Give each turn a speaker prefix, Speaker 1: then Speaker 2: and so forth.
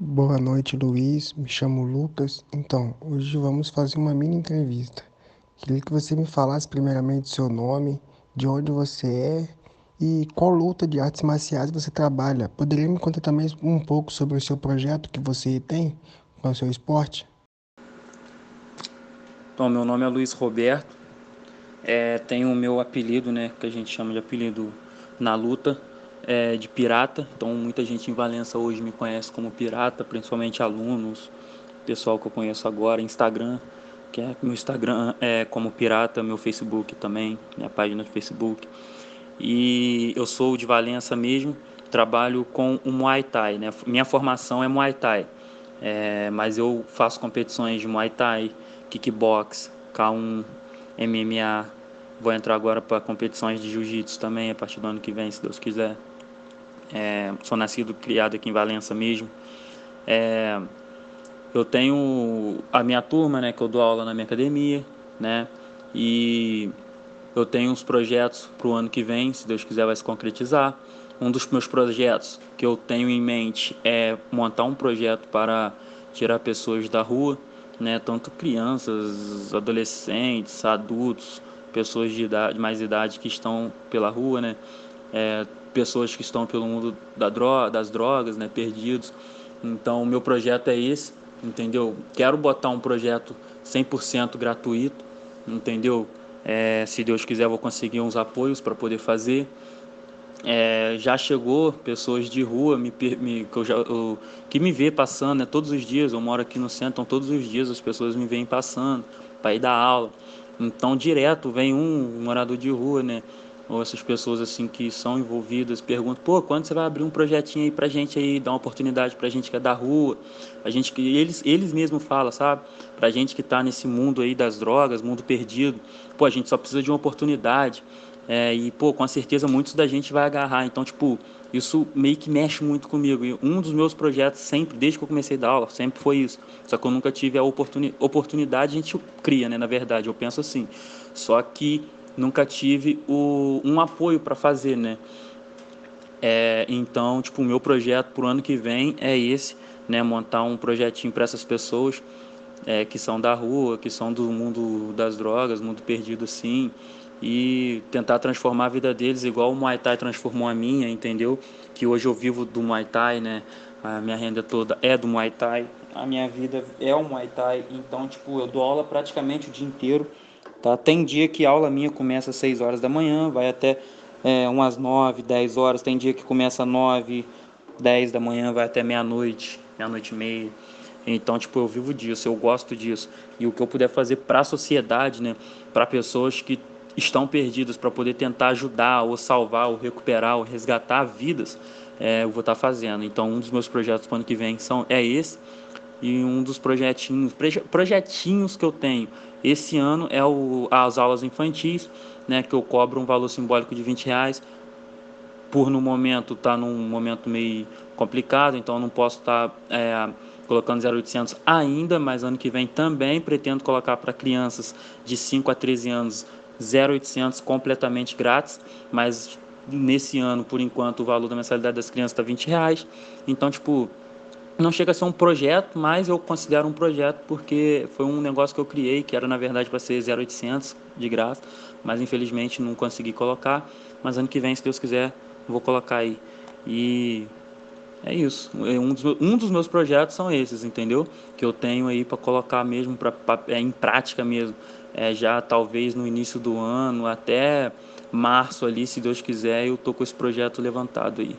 Speaker 1: Boa noite, Luiz. Me chamo Lucas. Então, hoje vamos fazer uma mini entrevista. Queria que você me falasse primeiramente seu nome, de onde você é e qual luta de artes marciais você trabalha. Poderia me contar também um pouco sobre o seu projeto que você tem com o seu esporte?
Speaker 2: Bom, meu nome é Luiz Roberto. É, tenho o meu apelido, né, que a gente chama de apelido na luta, é, de pirata. Então, muita gente em Valença hoje me conhece como pirata, principalmente alunos, pessoal que eu conheço agora, Instagram, que é meu Instagram é como pirata, meu Facebook também, minha página de Facebook. E eu sou de Valença mesmo, trabalho com o Muay Thai, né? Minha formação é Muay Thai, é, mas eu faço competições de Muay Thai, kickbox, K1, MMA. Vou entrar agora para competições de jiu-jitsu também a partir do ano que vem, se Deus quiser. É, sou nascido, criado aqui em Valença mesmo. É, eu tenho a minha turma, né, que eu dou aula na minha academia, né, e eu tenho uns projetos para o ano que vem, se Deus quiser vai se concretizar. Um dos meus projetos que eu tenho em mente é montar um projeto para tirar pessoas da rua, né, tanto crianças, adolescentes, adultos, pessoas de idade, mais idade que estão pela rua, né, é, pessoas que estão pelo mundo da droga, das drogas, né, perdidos. Então, o meu projeto é esse, entendeu? Quero botar um projeto 100% gratuito, entendeu? É, se Deus quiser, vou conseguir uns apoios para poder fazer. É, já chegou pessoas de rua me, me, que, eu já, eu, que me vê passando né, todos os dias. Eu moro aqui no centro, então todos os dias as pessoas me vêm passando para ir dar aula. Então, direto vem um morador de rua, né? Ou essas pessoas assim que são envolvidas perguntam, pô, quando você vai abrir um projetinho aí pra gente aí, dar uma oportunidade pra gente que é da rua, a gente que eles eles mesmos falam, sabe? Pra gente que tá nesse mundo aí das drogas, mundo perdido, pô, a gente só precisa de uma oportunidade. É, e pô, com certeza muitos da gente vai agarrar. Então, tipo, isso meio que mexe muito comigo. E um dos meus projetos sempre, desde que eu comecei a dar aula, sempre foi isso. Só que eu nunca tive a oportuni oportunidade, a gente cria, né, na verdade, eu penso assim. Só que nunca tive o, um apoio para fazer, né? É, então, tipo, o meu projeto para o ano que vem é esse, né? Montar um projetinho para essas pessoas é, que são da rua, que são do mundo das drogas, mundo perdido assim, e tentar transformar a vida deles igual o Muay Thai transformou a minha, entendeu? Que hoje eu vivo do Muay Thai, né? A minha renda toda é do Muay Thai, a minha vida é o Muay Thai, então, tipo, eu dou aula praticamente o dia inteiro Tá? Tem dia que a aula minha começa às 6 horas da manhã, vai até é, umas 9, 10 horas. Tem dia que começa às 9, 10 da manhã, vai até meia-noite, meia-noite e meia. Então, tipo, eu vivo disso, eu gosto disso. E o que eu puder fazer para a sociedade, né, para pessoas que estão perdidas, para poder tentar ajudar, ou salvar, ou recuperar, ou resgatar vidas, é, eu vou estar tá fazendo. Então, um dos meus projetos para o ano que vem são, é esse. E um dos projetinhos, projetinhos que eu tenho esse ano é o, as aulas infantis, né, que eu cobro um valor simbólico de 20 reais. Por no momento tá num momento meio complicado, então não posso estar tá, é, colocando 0,800 ainda, mas ano que vem também pretendo colocar para crianças de 5 a 13 anos 0,800 completamente grátis, mas nesse ano, por enquanto, o valor da mensalidade das crianças está 20 reais. Então, tipo, não chega a ser um projeto, mas eu considero um projeto porque foi um negócio que eu criei, que era na verdade para ser 0800 de graça, mas infelizmente não consegui colocar. Mas ano que vem, se Deus quiser, vou colocar aí. E é isso. É um dos, um dos meus projetos são esses, entendeu? Que eu tenho aí para colocar mesmo pra, pra, é, em prática mesmo. É, já talvez no início do ano, até março ali, se Deus quiser, eu tô com esse projeto levantado aí.